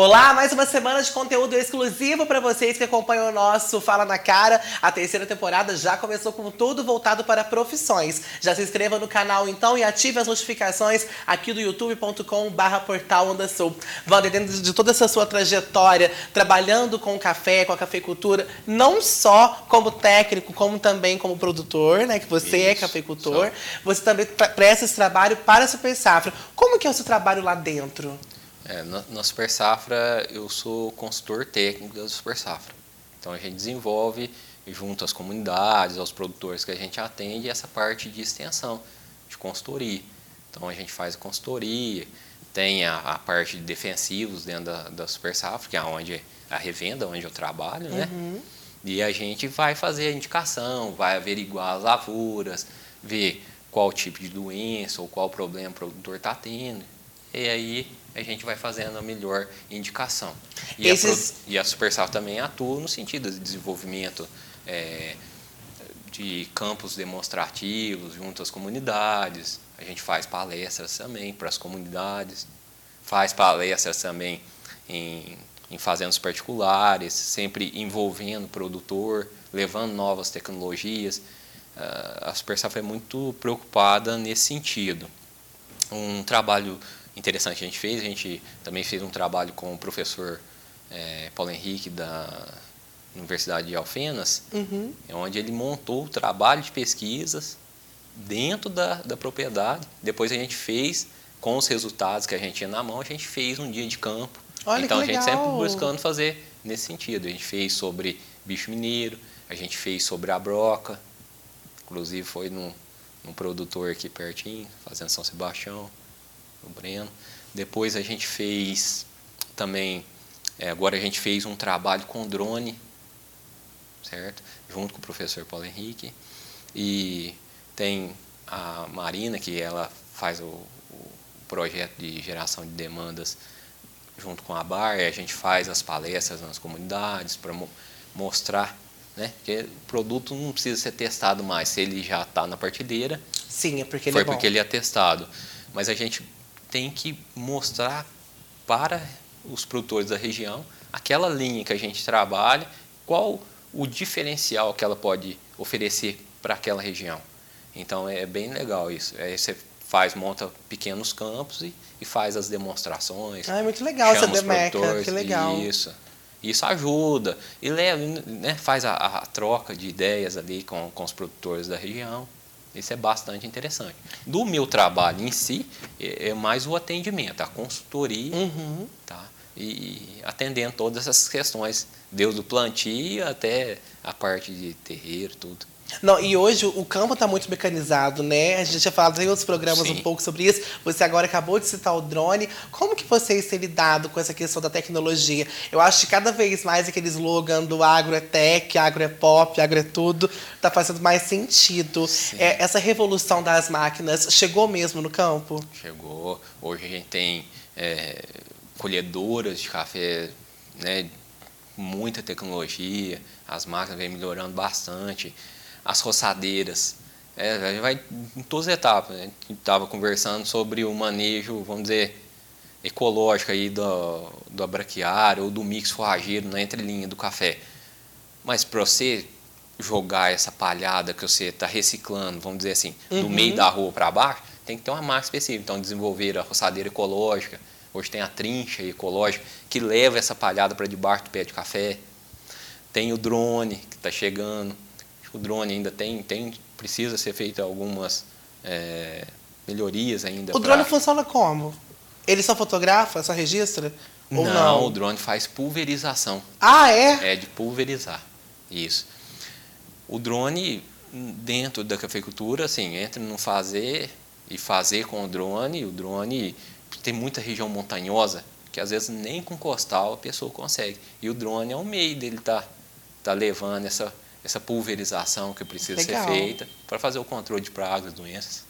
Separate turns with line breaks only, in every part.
Olá, mais uma semana de conteúdo exclusivo para vocês que acompanham o nosso Fala na Cara. A terceira temporada já começou com tudo voltado para profissões. Já se inscreva no canal então e ative as notificações aqui do youtube.com/barra portal Onda Sul. Wander, dentro de toda essa sua trajetória, trabalhando com café, com a cafeicultura, não só como técnico, como também como produtor, né? Que você é Isso, é cafeicultor. Só. Você também presta esse trabalho para a Super Safra. Como que é o seu trabalho lá dentro?
É, na, na Super Safra, eu sou consultor técnico da Super Safra. Então, a gente desenvolve, junto às comunidades, aos produtores que a gente atende, essa parte de extensão, de consultoria. Então, a gente faz a consultoria, tem a, a parte de defensivos dentro da, da Super Safra, que é onde a revenda, onde eu trabalho, né? Uhum. E a gente vai fazer a indicação, vai averiguar as lavouras, ver qual tipo de doença ou qual problema o produtor está tendo. E aí a gente vai fazendo a melhor indicação. E, Esses... a, e a Supersal também atua no sentido de desenvolvimento é, de campos demonstrativos junto às comunidades. A gente faz palestras também para as comunidades, faz palestras também em, em fazendas particulares, sempre envolvendo o produtor, levando novas tecnologias. Ah, a Supersal é muito preocupada nesse sentido. Um trabalho interessante que a gente fez. A gente também fez um trabalho com o professor é, Paulo Henrique da Universidade de Alfenas, uhum. onde ele montou o trabalho de pesquisas dentro da, da propriedade. Depois a gente fez, com os resultados que a gente tinha na mão, a gente fez um dia de campo. Olha então a gente sempre buscando fazer nesse sentido. A gente fez sobre bicho mineiro, a gente fez sobre a broca, inclusive foi num, num produtor aqui pertinho, fazendo São Sebastião o Breno. Depois a gente fez também, é, agora a gente fez um trabalho com drone, certo? Junto com o professor Paulo Henrique. E tem a Marina, que ela faz o, o projeto de geração de demandas junto com a BAR, a gente faz as palestras nas comunidades para mo mostrar né? Porque o produto não precisa ser testado mais. Se ele já está na partideira,
Sim, é porque ele
foi
é
porque ele é testado. Mas a gente tem que mostrar para os produtores da região aquela linha que a gente trabalha, qual o diferencial que ela pode oferecer para aquela região. Então é bem legal isso. Aí você faz, monta pequenos campos e, e faz as demonstrações.
Ah, é muito legal essa demeca, que legal.
Isso. Isso ajuda e leva, né, faz a, a, troca de ideias ali com, com os produtores da região. Isso é bastante interessante. Do meu trabalho em si, é, é mais o atendimento, a consultoria, uhum. tá? E atendendo todas essas questões, desde o plantio até a parte de terreiro, tudo.
Não, e hoje o campo está muito mecanizado, né? A gente já falado em outros programas Sim. um pouco sobre isso. Você agora acabou de citar o drone. Como que vocês têm lidado com essa questão da tecnologia? Eu acho que cada vez mais aquele slogan do agro é tech, agro é pop, agro é tudo, está fazendo mais sentido. É, essa revolução das máquinas chegou mesmo no campo?
Chegou. Hoje a gente tem é, colhedoras de café, né? Muita tecnologia, as máquinas vêm melhorando bastante as roçadeiras. É, a gente vai em todas as etapas. Né? A gente estava conversando sobre o manejo, vamos dizer, ecológico aí do, do abraquiário ou do mix forrageiro na entrelinha do café. Mas para você jogar essa palhada que você está reciclando, vamos dizer assim, uhum. do meio da rua para baixo, tem que ter uma máquina específica. Então, desenvolver a roçadeira ecológica, hoje tem a trincha ecológica, que leva essa palhada para debaixo do pé de café. Tem o drone, que está chegando o drone ainda tem, tem precisa ser feita algumas é, melhorias ainda.
O drone funciona como? Ele só fotografa, só registra?
Ou não, não, o drone faz pulverização.
Ah, é?
É de pulverizar. Isso. O drone, dentro da cafeicultura, assim, entra no fazer e fazer com o drone. O drone tem muita região montanhosa que às vezes nem com costal a pessoa consegue. E o drone é o meio dele tá, tá levando essa essa pulverização que precisa Legal. ser feita para fazer o controle de pragas, doenças.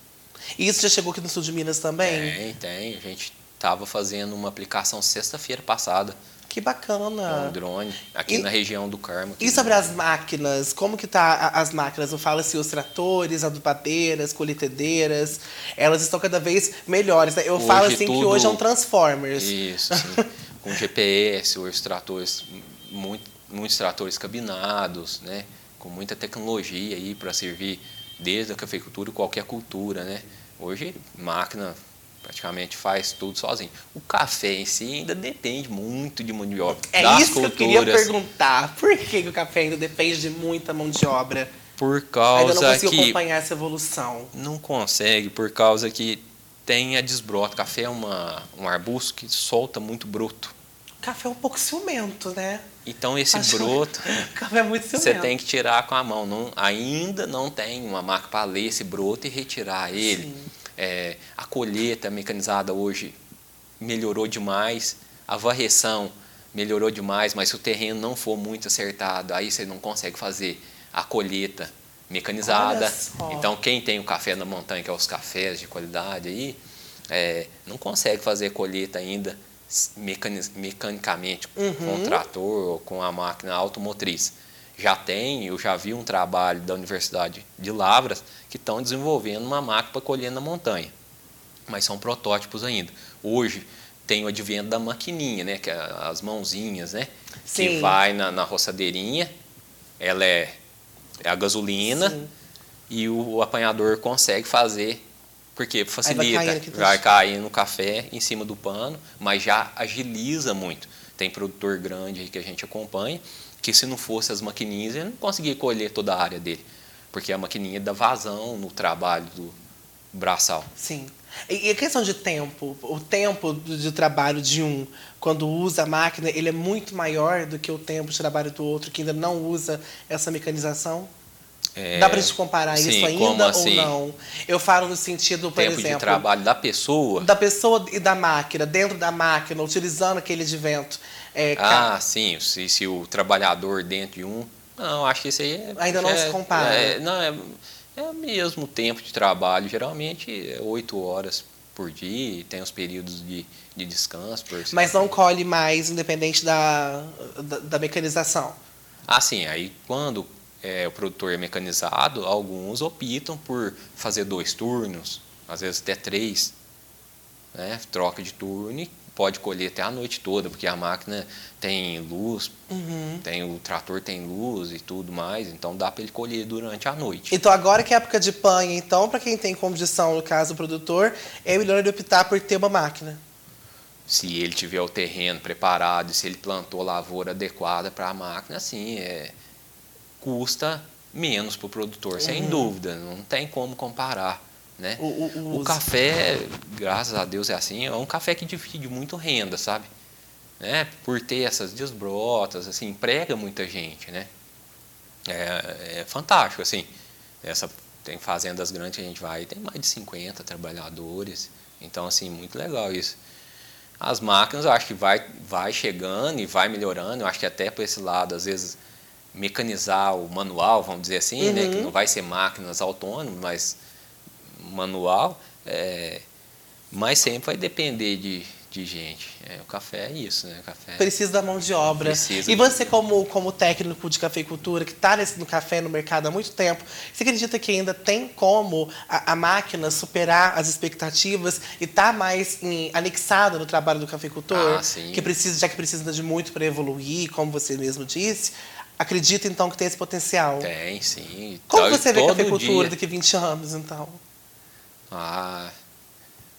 E isso já chegou aqui no sul de Minas também?
Tem, tem. A gente estava fazendo uma aplicação sexta-feira passada.
Que bacana.
Com um drone, aqui e, na região do Carmo.
E sobre as máquinas? Como que tá as máquinas? Eu falo assim, os tratores, adubadeiras, colheitadeiras, elas estão cada vez melhores. Né? Eu hoje falo assim tudo... que hoje é um Transformers.
Isso, sim. com GPS, os tratores, muito, muitos tratores cabinados, né? Com muita tecnologia aí para servir desde a cafeicultura qualquer cultura, né? Hoje máquina praticamente faz tudo sozinho. O café em si ainda depende muito de mão de obra.
É
das
isso
culturas.
que eu queria perguntar. Por que, o café ainda depende de muita mão de obra?
Por causa
ainda não consigo
que
acompanhar essa evolução.
não consegue, por causa que tem a desbrota. Café é uma, um arbusto que solta muito broto.
Café é um pouco ciumento, né?
Então esse
Acho-
broto
Café é muito ciumento.
você tem que tirar com a mão. Não, ainda não tem uma máquina para ler esse broto e retirar ele. É, a colheita mecanizada hoje melhorou demais, a varreção melhorou demais, mas se o terreno não for muito acertado, aí você não consegue fazer a colheita mecanizada. Então quem tem o café na montanha, que é os cafés de qualidade aí, é, não consegue fazer colheita ainda mecanicamente
Uhum.
com o trator ou com a máquina automotriz. Já tem, eu já vi um trabalho da Universidade de Lavras que estão desenvolvendo uma máquina para colher na montanha, mas são protótipos ainda. Hoje tem o advento da maquininha, né, que é as mãozinhas, né,
Sim.
que vai na, na roçadeirinha, ela é, é a gasolina
Sim.
e o apanhador consegue fazer porque facilita,
caindo
vai
dentro.
cair no café em cima do pano, mas já agiliza muito. Tem produtor grande aí que a gente acompanha, que se não fosse as maquininhas, ele não conseguia colher toda a área dele, porque a maquininha dá vazão no trabalho do braçal.
Sim. E a questão de tempo, o tempo de trabalho de um, quando usa a máquina, ele é muito maior do que o tempo de trabalho do outro que ainda não usa essa mecanização?
É,
Dá pra gente comparar
sim,
isso ainda ou
assim?
não? Eu falo no sentido, por
tempo de
exemplo,
trabalho da pessoa.
da pessoa e da máquina, dentro da máquina, utilizando aquele advento. É, ca-
Ah, sim, se, se o trabalhador dentro de um. Não, acho que isso aí é,
Ainda não
é-
se compara.
é- não, é, é o mesmo tempo de trabalho, geralmente é oito horas por dia, tem os períodos de, de descanso. Por
Mas não colhe mais, independente da, da, da mecanização.
Ah, sim, aí quando é, o produtor é mecanizado, alguns optam por fazer dois turnos, às vezes até três, né? troca de turno e pode colher até a noite toda, porque a máquina tem luz,
Uhum.
tem o trator tem luz e tudo mais, então dá para ele colher durante a noite.
Então, agora que é época de panha, então, para quem tem condição, no caso o produtor, é melhor ele optar por ter uma máquina.
Se ele tiver o terreno preparado, se ele plantou a lavoura adequada para a máquina, assim, é, custa menos para o produtor, sem dúvida, não tem como comparar. Né?
O, o, o
O café, graças a Deus é assim, é um café que divide muito renda, sabe? Né? Por ter essas desbrotas, assim, emprega muita gente, né? É, é fantástico, assim. Essa, tem fazendas grandes que a gente vai, tem mais de 50 trabalhadores. Então, assim, muito legal isso. As máquinas, eu acho que vai, vai chegando e vai melhorando. Eu acho que até por esse lado, às vezes, mecanizar o manual, vamos dizer assim, né?
Uhum.
Que não vai ser máquinas autônomas, mas manual, é, mas sempre vai depender de, de gente. É, o café é isso, né? O café
Precisa da mão de obra.
Precisa.
E você, como, como técnico de cafeicultura, que está no café no mercado há muito tempo, você acredita que ainda tem como a, a máquina superar as expectativas e estar mais em, anexada no trabalho do cafeicultor?
Ah, sim.
Que precisa, já que precisa de muito para evoluir, como você mesmo disse. Acredita, então, que tem esse potencial?
tem, sim.
Como
Todo-
você vê a cafeicultura
dia.
daqui a 20 anos, então?
Ah,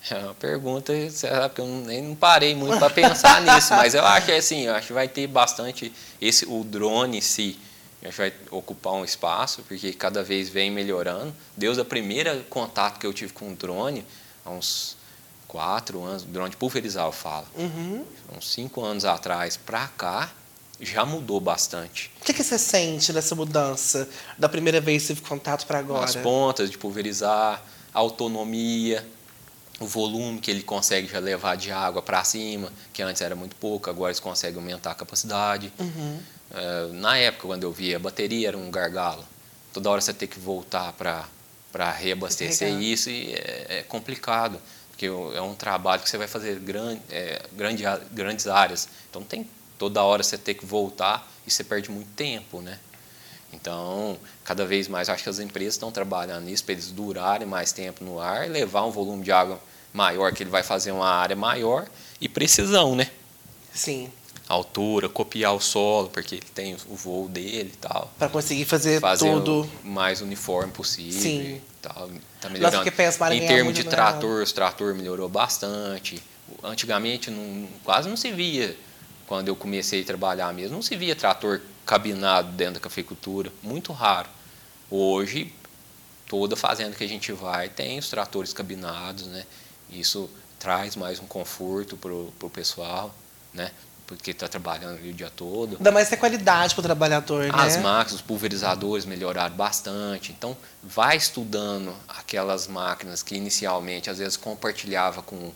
é uma pergunta, sabe, que eu nem não parei muito para pensar nisso, mas eu acho que assim, eu acho que vai ter bastante esse o drone em si, acho que vai ocupar um espaço, porque cada vez vem melhorando. Desde o primeiro contato que eu tive com o drone, há uns quatro anos, drone de pulverizar eu falo,
Uhum.
uns cinco anos atrás para cá, já mudou bastante.
O que, que você sente nessa mudança da primeira vez que teve contato para agora?
As pontas de pulverizar, a autonomia, o volume que ele consegue já levar de água para cima, que antes era muito pouco, agora eles conseguem aumentar a capacidade.
Uhum.
Eh, na época, quando eu via, a bateria era um gargalo. Toda hora você tem que voltar para reabastecer isso e é, é complicado, porque é um trabalho que você vai fazer grande, é, grande, grandes áreas. Então tem toda hora você ter que voltar e você perde muito tempo, né? Então, cada vez mais, acho que as empresas estão trabalhando nisso para eles durarem mais tempo no ar, levar um volume de água maior, que ele vai fazer uma área maior e precisão, né?
Sim.
altura, copiar o solo, porque ele tem o voo dele e tal.
Pra conseguir fazer,
Fazer
tudo.
o mais uniforme possível.
Sim.
Tal. Tá melhorando.
pensa para
em termos de trator, os trator melhorou bastante. Antigamente não, quase não se via, quando eu comecei a trabalhar mesmo, não se via trator cabinado dentro da cafeicultura, muito raro. Hoje, toda fazenda que a gente vai tem os tratores cabinados, né? Isso traz mais um conforto para o pessoal, né? Porque está trabalhando ali o dia todo.
Dá mais ter qualidade pro trabalhador, né?
As máquinas, os pulverizadores melhoraram bastante. Então, vai estudando aquelas máquinas que inicialmente, às vezes, compartilhava com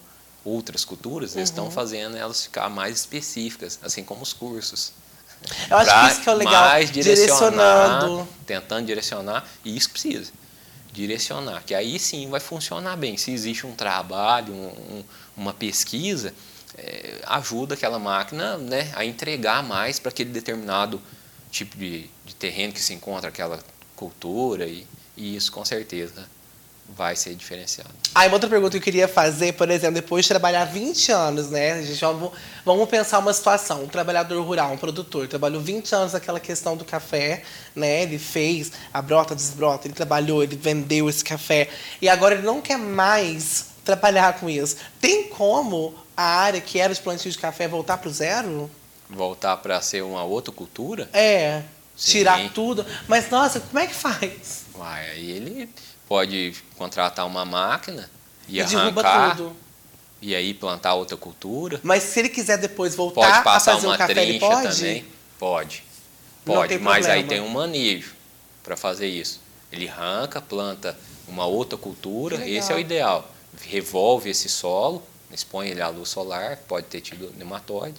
outras culturas, eles
Uhum.
estão fazendo elas ficar mais específicas, assim como os cursos.
Eu acho que isso que é o legal.
mais
Direcionando.
tentando direcionar, e isso precisa. Direcionar, que aí sim vai funcionar bem. Se existe um trabalho, um- um- uma pesquisa, eh, ajuda aquela máquina né, a entregar mais para aquele determinado tipo de, de terreno que se encontra aquela cultura, e, e isso com certeza vai ser diferenciado.
Aí, uma outra pergunta que eu queria fazer, por exemplo, depois de trabalhar 20 anos, né? A gente, vamos, vamos pensar uma situação. Um trabalhador rural, um produtor, trabalhou 20 anos naquela questão do café, né? Ele fez a brota, desbrota, ele trabalhou, ele vendeu esse café. E agora ele não quer mais trabalhar com isso. Tem como a área que era de plantio de café voltar para o zero?
Voltar para ser uma outra cultura,
É.
Sim.
Tirar tudo. Mas, nossa, como é que faz?
Uai, aí ele pode contratar uma máquina e,
E derruba
arrancar
tudo.
e aí plantar outra cultura.
Mas se ele quiser depois voltar
Pode
a
passar
fazer
uma
um café, ele
trincha
pode?
também. Pode. Pode, mas aí tem um manejo para fazer isso. Ele arranca, planta uma outra cultura, esse é o ideal. Revolve esse solo, expõe ele à luz solar, pode ter tido nematóide,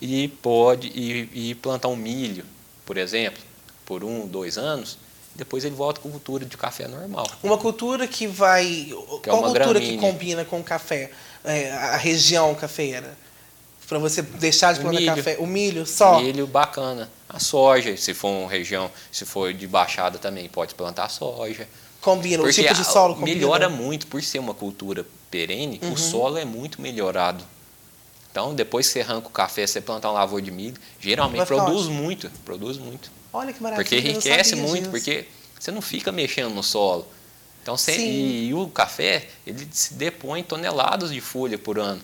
e pode e, e plantar um milho, por exemplo, por um, dois anos, depois ele volta com cultura de café normal.
Uma cultura que vai.
Que é
qual
uma
cultura que
gramínea.
combina com o café? É, a região cafeeira? Para você deixar de
O
plantar
milho.
café? O milho só?
Milho bacana. A soja, se for uma região, se for de baixada também, pode plantar soja.
Combina. O
Porque
tipo de solo combina.
melhora muito, por ser uma cultura perene,
Uhum.
o solo é muito melhorado. Então, depois que você arranca o café, você plantar um lavoura de milho, geralmente produz muito, produz muito.
Olha que maravilha.
Porque enriquece muito,
disso.
porque você não fica mexendo no solo. Então, você, e, e o café, ele se depõe toneladas de folha por ano.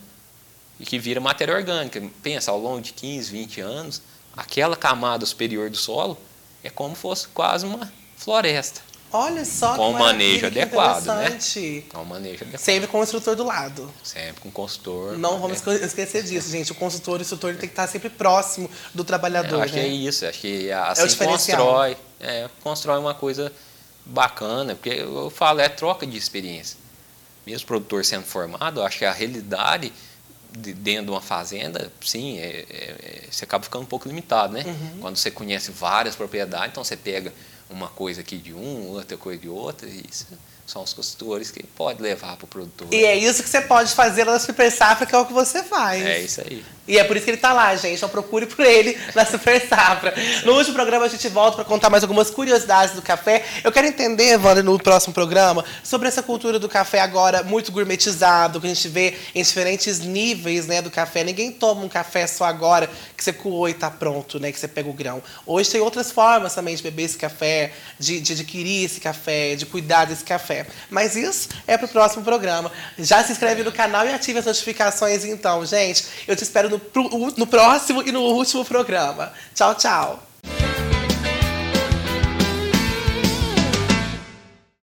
E que vira matéria orgânica. Pensa, ao longo de 15, 20 anos, aquela camada superior do solo é como fosse quase uma floresta.
Olha só
Com
que
o manejo
que
adequado, né? É um manejo adequado.
Sempre com o instrutor do lado.
Sempre com consultor.
Não vamos
né?
esque- esquecer disso, gente. O consultor e o instrutor tem que estar sempre próximo do trabalhador.
Eu acho que
né?
é isso, acho que assim
diferencial.
constrói, é, constrói uma coisa bacana, porque eu falo, é troca de experiência. Mesmo o produtor sendo formado, eu acho que a realidade de- dentro de uma fazenda, sim, é- é- é- você acaba ficando um pouco limitado, né?
Uhum.
Quando você conhece várias propriedades, então você pega uma coisa aqui de um, outra coisa de outra, e isso são os consultores que pode levar para o produtor.
E é isso que você pode fazer lá na Super Safra, que é o que você faz.
É isso aí.
E é por isso que ele tá lá, gente. Então procure por ele na Super Safra. No último programa a gente volta para contar mais algumas curiosidades do café. Eu quero entender, Wanda, no próximo programa, sobre essa cultura do café agora muito gourmetizado, que a gente vê em diferentes níveis né, do café. Ninguém toma um café só agora que você coou e tá pronto, né? Que você pega o grão. Hoje tem outras formas também de beber esse café, de, de adquirir esse café, de cuidar desse café. Mas isso é pro próximo programa. Já se inscreve no canal e ative as notificações então, gente. Eu te espero no, no próximo e no último programa. Tchau, tchau.